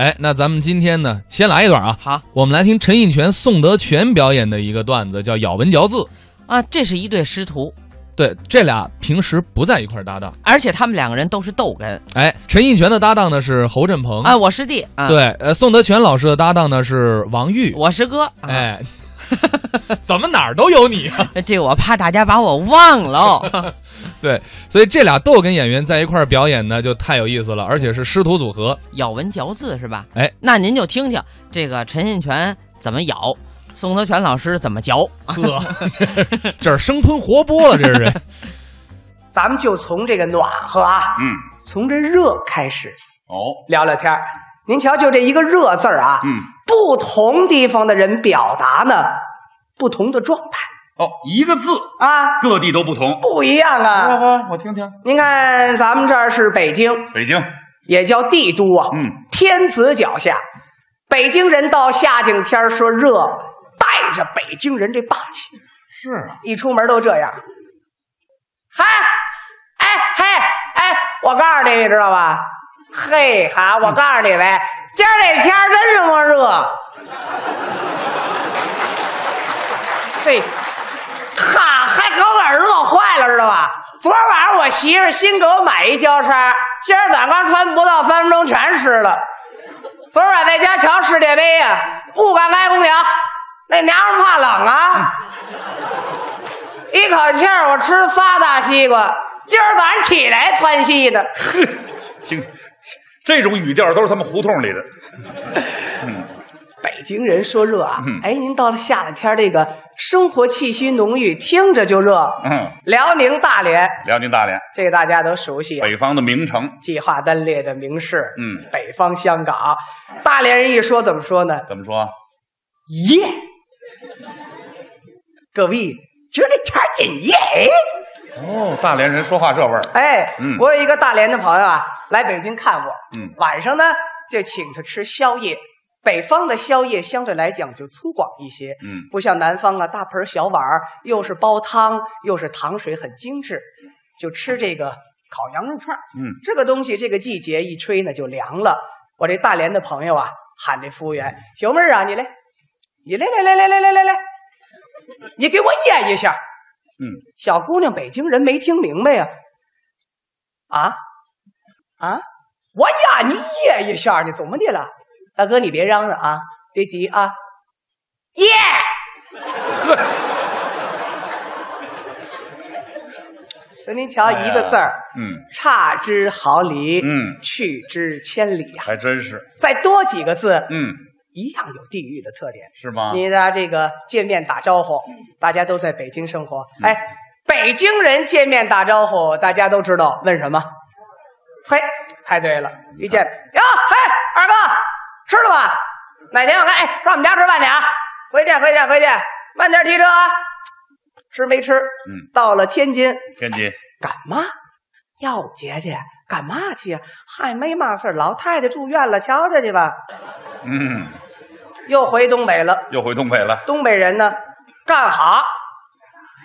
哎，那咱们今天呢，先来一段啊。好我们来听陈印泉、宋德全表演的一个段子，叫咬文嚼字。啊，这是一对师徒，对，这俩平时不在一块搭档。而且他们两个人都是逗哏。哎，陈印泉的搭档呢是侯振鹏，啊，我师弟啊，对，呃，宋德全老师的搭档呢是王玉。我师哥。啊，哎，怎么哪儿都有你啊？这我怕大家把我忘了。对，所以这俩逗哏演员在一块儿表演呢，就太有意思了，而且是师徒组合。咬文嚼字是吧？哎，那您就听听这个陈印泉怎么咬，宋德全老师怎么嚼。呵，这是生吞活剥了，这是。咱们就从这个暖和啊，嗯，从这热开始哦，聊聊天儿您瞧，就这一个“热”字儿啊，嗯，不同地方的人表达呢，不同的状态哦，一个字，啊，各地都不同。不一样啊。啊，我听听。您看，咱们这儿是北京，北京，也叫帝都啊，嗯，天子脚下。北京人到夏景天儿说热，带着北京人这霸气，是啊，一出门都这样。嗨，哎嘿哎，我告诉你，你知道吧？嘿哈，我告诉你呗，今儿这天真他妈热。嘿，哈，还给我耳朵乐坏了，知道吧？昨儿晚上我媳妇新给我买一胶衫，今儿早上刚穿不到三分钟全湿了。昨儿晚在家瞧世界杯呀、不敢开空调，那娘们儿怕冷啊。一口气儿我吃仨大西瓜，今儿早上起来窜稀的。听，这种语调都是他们胡同里的。北京人说热啊，嗯哎，您到了夏天天，这个生活气息浓郁，听着就热。嗯，辽宁大连，辽宁大连，这个大家都熟悉啊，北方的名城。计划单列的名市。嗯北方香港，大连人一说怎么说呢？怎么说？耶！各位，今儿这天儿真耶！哦，大连人说话这味儿。哎，嗯我有一个大连的朋友啊，来北京看我，嗯晚上呢就请他吃宵夜。北方的宵夜相对来讲就粗犷一些，嗯不像南方啊，大盆小碗儿，又是煲汤，又是糖水，很精致。就吃这个烤羊肉串儿嗯，这个东西，这个季节一吹呢就凉了。我这大连的朋友啊，喊这服务员：“小妹儿啊，你来，你来来来来来来来来，你给我腌一下。”嗯，小姑娘，北京人没听明白呀、啊。啊我呀，你噎一下你怎么的了？大哥，你别嚷嚷啊，别急啊。耶！所以您瞧，一个字儿，嗯，差之毫厘，嗯去之千里呀、还真是。再多几个字，嗯，一样有地域的特点。是吗？你的这个见面打招呼，大家都在北京生活，哎，北京人见面打招呼，大家都知道问什么？嘿，太对了，一见哟，吃了吧？哪天我看，哎，上我们家吃饭去啊！回去，回去，回去，慢点提车啊！吃没吃？嗯，到了天津，天津。干嘛？哟，姐姐，干嘛去呀？还，没嘛事儿老太太住院了，瞧瞧去吧。嗯，又回东北了。又回东北了。东北人呢，干哈？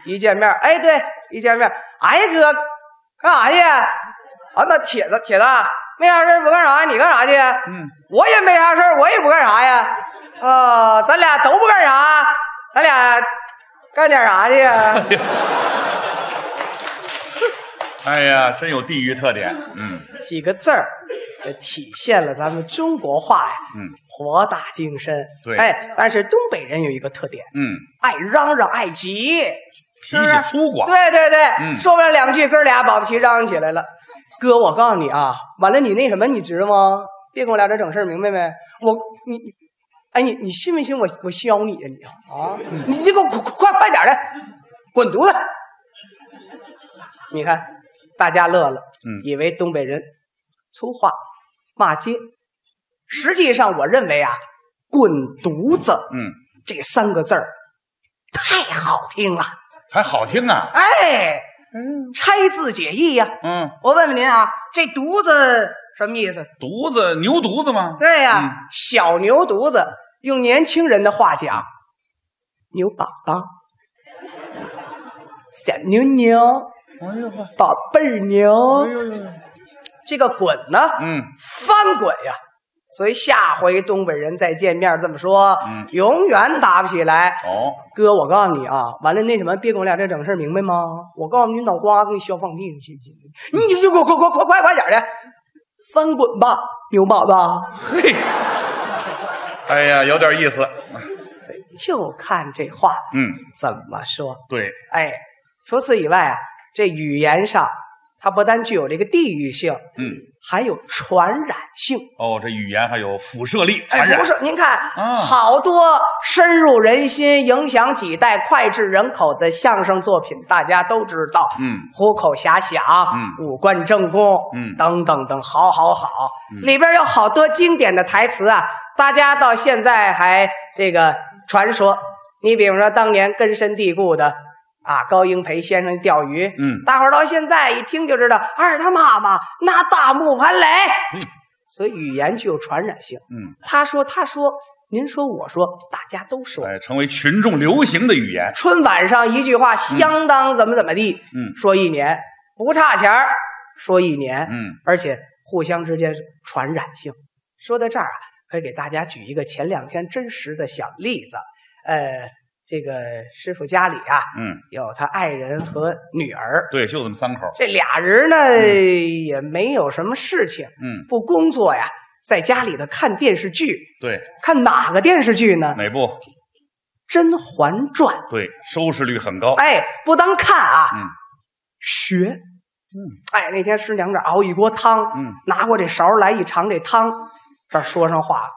一见面，哎，对，一见面，哎哥，干啥去？啊，那铁子，铁子，没啥事儿不干啥？你干啥去？嗯，我也没啥事儿，我也不干啥呀。啊、咱俩都不干啥，咱俩干点啥去呀？哎呀，真有地域特点。嗯几个字儿，这体现了咱们中国话呀，嗯博大精深。对哎，但是东北人有一个特点，嗯，爱嚷嚷，爱急。脾气粗犷。对对对，嗯说不了两句，哥俩保不齐嚷嚷起来了。哥，我告诉你啊，完了你那什么，你知道吗？别跟我俩这整事儿明白没？我你，哎你你信不信我我削你啊你啊！你这给我快快点的，滚犊子！你看，大家乐了，嗯以为东北人粗话骂街，实际上我认为啊，滚犊子嗯，这三个字儿太好听了。还好听啊。哎，拆字解义呀、嗯，我问问您啊，这犊子什么意思？犊子牛犊子吗？对呀、嗯。小牛犊子，用年轻人的话讲，牛宝宝，小牛牛，哎呦呵，宝贝儿牛。哎呦呦，这个滚呢，嗯。翻滚呀，所以下回东北人再见面这么说，嗯永远打不起来。哦，哥，我告诉你啊，完了那什么，别跟我俩这整事儿，明白吗？我告诉你，脑瓜子你削放屁，你信不信？你就给我快快快快快点的，翻滚吧，牛宝子！嘿，哎呀，有点意思。就看这话嗯，怎么说。对，哎，除此以外啊，这语言上它不但具有这个地域性，嗯，还有传染性。哦，这语言还有辐射力，哎，传染不。是，您看，啊好多深入人心、影响几代、脍炙人口的相声作品，大家都知道。嗯，虎口遐想，嗯五官正宫，嗯等等等，好好好，嗯里边有好多经典的台词啊，大家到现在还这个传说。你比如说当年根深蒂固的啊，高英培先生钓鱼，嗯大伙儿到现在一听就知道，二他妈妈拿大木盘垒，嗯所以语言具有传染性。嗯，他说，他说，您说，我说，大家都说。哎，成为群众流行的语言。春晚上一句话相当怎么怎么地，嗯说一年不差钱儿，说一年，嗯，而且互相之间传染性。说到这儿啊，可以给大家举一个前两天真实的小例子。呃，这个师傅家里啊，嗯，有他爱人和女儿，对，就这么三口。这俩人呢、也没有什么事情，嗯，不工作呀，在家里头看电视剧，对，看哪个电视剧呢？哪部？《甄嬛传》。对，收视率很高。哎，不当看啊，嗯学。嗯，哎，那天师娘这熬一锅汤，嗯，拿过这勺来一尝这汤，这儿说上话。哎，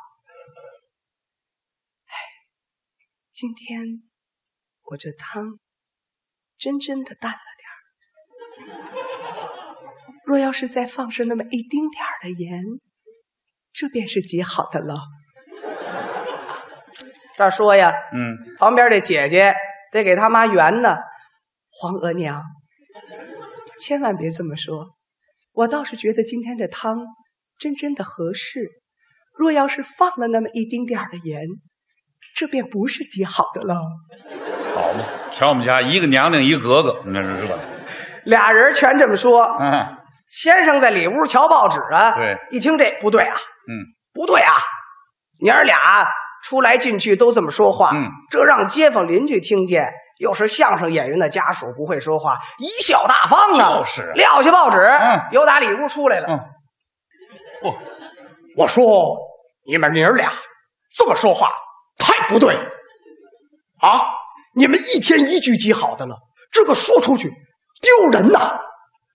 今天我这汤真真的淡了点儿。若要是再放上那么一丁点儿的盐，这便是极好的了。这儿说呀，嗯，旁边这姐姐得给他妈圆呢。皇额娘，千万别这么说，我倒是觉得今天这汤真真的合适。若要是放了那么一丁点儿的盐，这便不是极好的了。好嘛，瞧我们家一个娘娘一个格格，你看是这。俩人全这么说。嗯先生在里屋瞧报纸啊，对，一听这不对啊，嗯，不对啊，娘儿俩出来进去都这么说话，嗯，这让街坊邻居听见，又是相声演员的家属不会说话，贻笑大方啊，就是啊撂下报纸，嗯由打里屋出来了。嗯，不，我说你们娘儿俩这么说话太不对啊！你们一天一句极好的了，这个说出去丢人呐，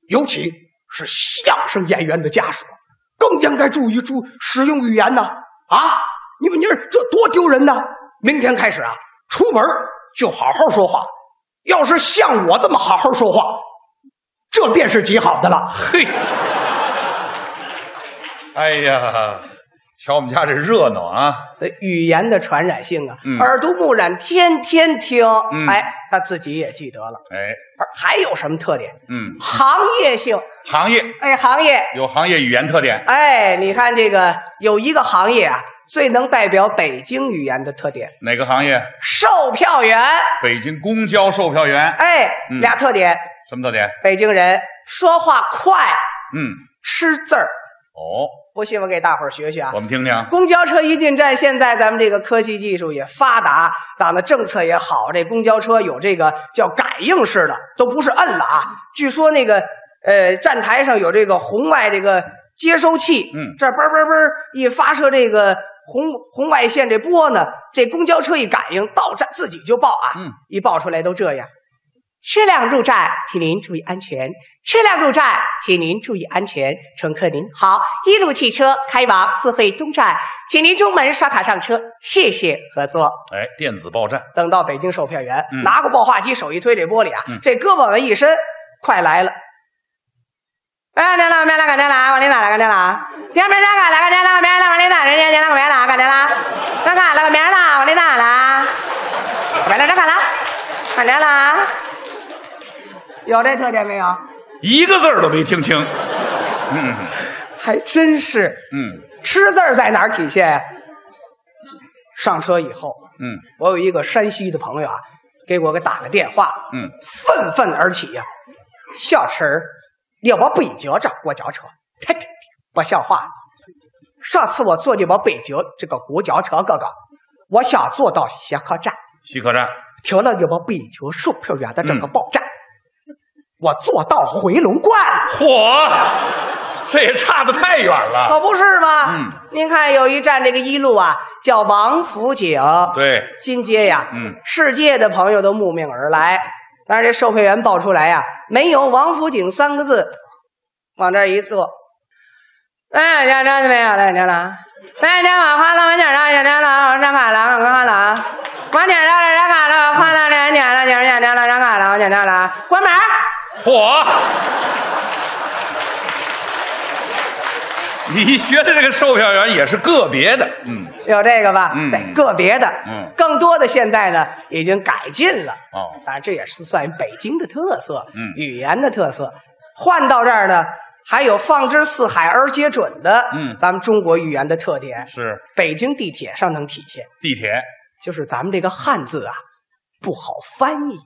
尤其是相声演员的家属，更应该注意注使用语言呐！啊，你们娘儿这多丢人呐！明天开始啊，出门就好好说话，要是像我这么好好说话，这便是极好的了。嘿，哎呀，瞧我们家这热闹啊！所以语言的传染性啊，嗯耳濡目染，天天听，嗯哎，他自己也记得了。哎，而还有什么特点？嗯，行业性，行业哎，行业，有行业语言特点。哎，你看这个有一个行业啊，最能代表北京语言的特点，哪个行业？售票员。北京公交售票员。哎，嗯俩特点，什么特点？北京人说话快，嗯，吃字儿。哦，不信我给大伙儿学学啊我。们听听。公交车一进站，现在咱们这个科技技术也发达，党的政策也好，这公交车有这个叫感应式的，都不是摁了啊。据说那个呃站台上有这个红外这个接收器，嗯这嘣嘣嘣一发射这个红红外线这波呢，这公交车一感应到站自己就报啊，嗯一报出来都这样。车辆入站，请您注意安全。车辆入站，请您注意安全。乘客您好，一路汽车开往四惠东站，请您中门刷卡上车，谢谢合作。哎，电子报站。等到北京售票员，嗯拿过报话机，手一推这玻璃啊，嗯这胳膊往一伸，快来了。哎，您了，明了，干您了，往里哪了，干您了？点名上看了，干您了，明了，往里哪？人家您了，明了，干您了？那看了，明了，往里哪了？明了，这看了，干您了？有这特点没有？一个字儿都没听清。嗯还真是。嗯吃字儿在哪儿体现呀？上车以后，嗯我有一个山西的朋友啊，给我给打个电话，嗯，愤愤而起呀、小陈儿，要不背脚找过脚车，太，不像话！上次我坐的我北京这个公交车，哥哥，我想坐到西客站，西客站，停了你们北京售票员的这个报站，我坐到回龙观，嚯，这也差得太远了。可不是吗？嗯，您看有一站这个一路啊，叫王府井，对，金街呀，嗯，世界的朋友都慕名而来。但是这售票员报出来呀、没有王府井三个字，往这儿一坐，哎，家长怎么样了？家长，哎，家长花了我家长家长了，我上卡了，我卡了，我家长了上卡了，花了两年了，家长家长了上卡了，我家长了，关门儿。嚯！你学的这个售票员也是个别的，嗯，有这个吧？嗯对，个别的，嗯更多的现在呢已经改进了。哦当然这也是算北京的特色，嗯语言的特色。换到这儿呢，还有放之四海而皆准的，嗯咱们中国语言的特点，是北京地铁上能体现，地铁就是咱们这个汉字啊不好翻译。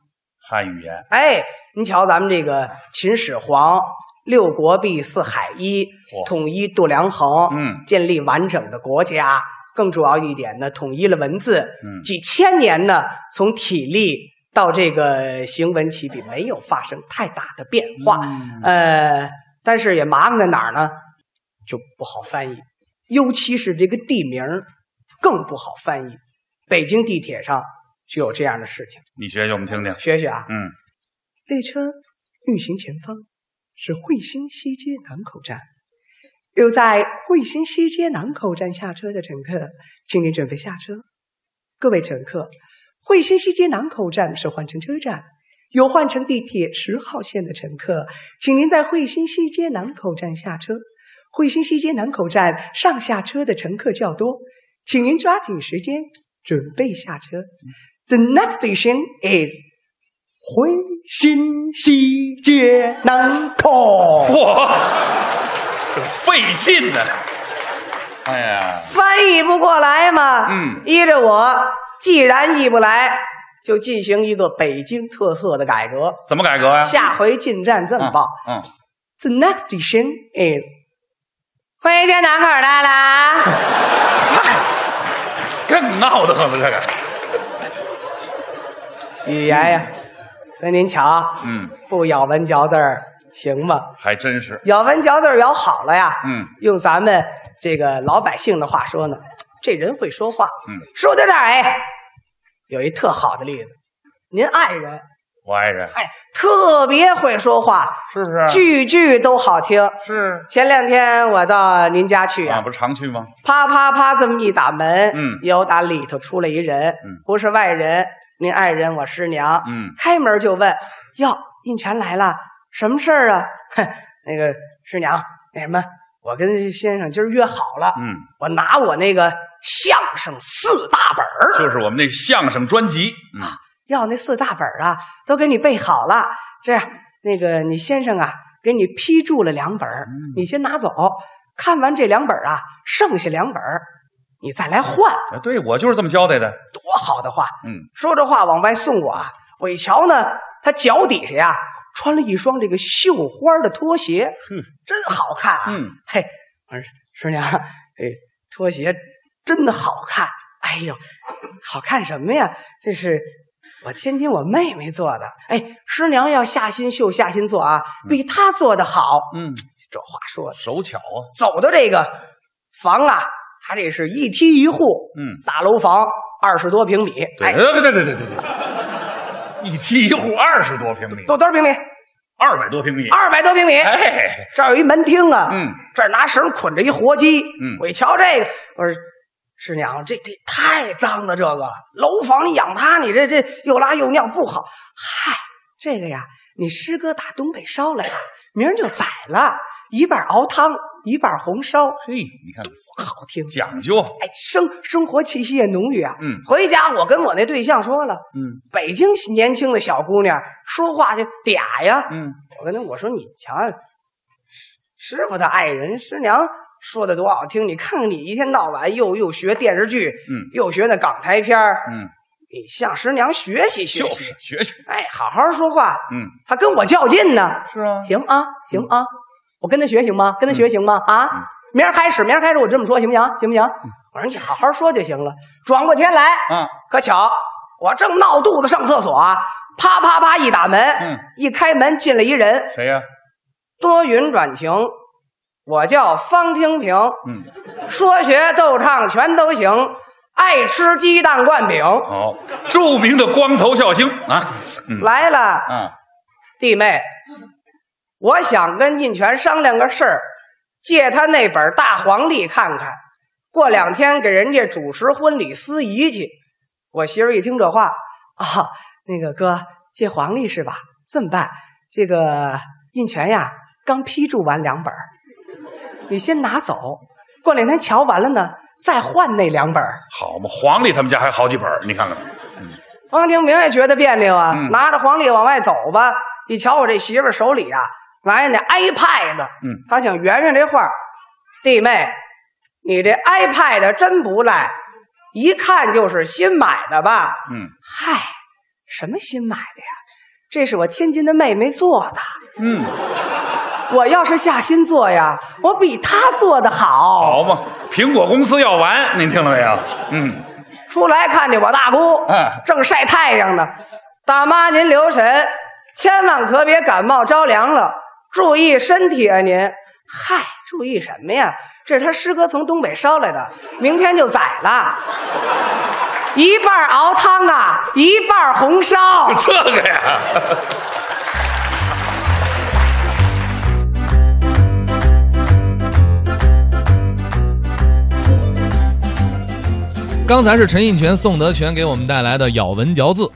汉语言，哎，您瞧咱们这个秦始皇。六国毕，四海一，统一度量衡，嗯建立完整的国家。更主要一点呢，统一了文字，嗯几千年呢，从体力到这个行文起笔，没有发生太大的变化。嗯呃，但是也麻烦在哪儿呢？就不好翻译，尤其是这个地名儿更不好翻译。北京地铁上就有这样的事情，你学学我们听听。学学啊。嗯，列车运行前方是惠新西街南口站，有在惠新西街南口站下车的乘客，请您准备下车。各位乘客，惠新西街南口站是换乘车站，有换乘地铁十号线的乘客，请您在惠新西街南口站下车。惠新西街南口站上下车的乘客较多，请您抓紧时间准备下车。The next station is 回新西街南口。嚯，这费劲呢。哎呀，翻译不过来嘛，嗯依着我，既然译不来，就进行一个北京特色的改革。怎么改革呀？下回进站这么报、嗯，t h e next station is 回新街南口到啦。更闹得很了，这个。语言呀，所以您瞧，嗯，不咬文嚼字儿行吗？还真是。咬文嚼字儿咬好了呀，嗯，用咱们这个老百姓的话说呢，这人会说话。嗯，说到这儿，哎，有一特好的例子，您爱人，我爱人哎，特别会说话，是不是？句句都好听。是前两天我到您家去啊，呀、不是常去吗？啪啪啪这么一打门，嗯有打里头出来一人，嗯不是外人，您爱人我师娘，嗯开门就问：“哟，印泉来了，什么事儿啊？”哼，那个师娘，那什么，我跟先生今儿约好了，嗯，我拿我那个相声四大本儿，就是我们那相声专辑。嗯，要那四大本儿啊，都给你备好了。这样，那个你先生啊，给你批注了两本儿，嗯你先拿走。看完这两本儿啊，剩下两本儿，你再来换，啊对我就是这么交代的。多好的话！嗯，说着话往外送我啊，我一瞧呢，他脚底下呀穿了一双这个绣花的拖鞋，哼，真好看啊！嗯，嘿，我说师娘，哎拖鞋真的好看。哎呦，好看什么呀？这是我天津我妹妹做的。哎，师娘要下心绣、下心做啊，比她做的好。嗯，这话说的，手巧啊。走到这个房啊，它这是一梯一户，嗯，大楼房二十多平米。对，哎，对对对对对对对，一梯一户二十多平米，多多少平米？二百多平米。二百多平米。哎，这儿有一门厅啊，嗯，这儿拿绳捆着一活鸡，嗯我一瞧这个，我说师娘，这这太脏了，这个楼房你养它，你这这又拉又尿不好。嗨，这个呀，你师哥打东北捎来的，明儿就宰了，一半熬汤，一半红烧，嘿，你看好听。讲究。哎，生生活气息也浓郁啊。嗯回家我跟我那对象说了，嗯北京年轻的小姑娘说话就嗲呀，嗯，我跟他我说你瞧，师师傅的爱人师娘说的多好听，你看看你一天到晚又又学电视剧，嗯又学那港台片儿嗯，你向师娘学习学就习，是学学。哎，好好说话。嗯，他跟我较劲呢，是啊。行啊，行啊，我跟他学行吗？跟他学行吗？啊，明儿开始，明儿开始我这么说行不行？行不行？我说你好好说就行了。转过天来，啊，可巧我正闹肚子上厕所啊，啪啪啪一打门，嗯一开门进来一人，谁呀？多云转晴。我叫方清平，嗯，说学逗唱全都行，爱吃鸡蛋灌饼。好，著名的光头笑星啊，嗯来了，嗯，弟妹，我想跟印泉商量个事儿，借他那本大黄历看看，过两天给人家主持婚礼司仪去。我媳妇儿一听这话，啊，那个哥借黄历是吧？这么办，这个印泉呀，刚批注完两本，你先拿走，过两天瞧完了呢，再换那两本。好嘛，黄历他们家还好几本，你看看吧。方清明也觉得别扭啊，嗯拿着黄历往外走吧。一瞧我这媳妇儿手里啊，拿着那 iPad，嗯他想圆圆这话弟妹，你这 iPad 真不赖，一看就是新买的吧？嗯嗨，什么新买的呀？这是我天津的妹妹做的。嗯，我要是下心做呀，我比她做的好。好嘛，苹果公司要完，您听了没有？嗯，出来看见我大姑，哎正晒太阳呢。大妈您留神，千万可别感冒着凉了，注意身体啊您。嗨，注意什么呀？这是他师哥从东北捎来的，明天就宰了。一半熬汤啊，一半红烧。就这个呀。刚才是陈印泉、宋德全给我们带来的咬文嚼字。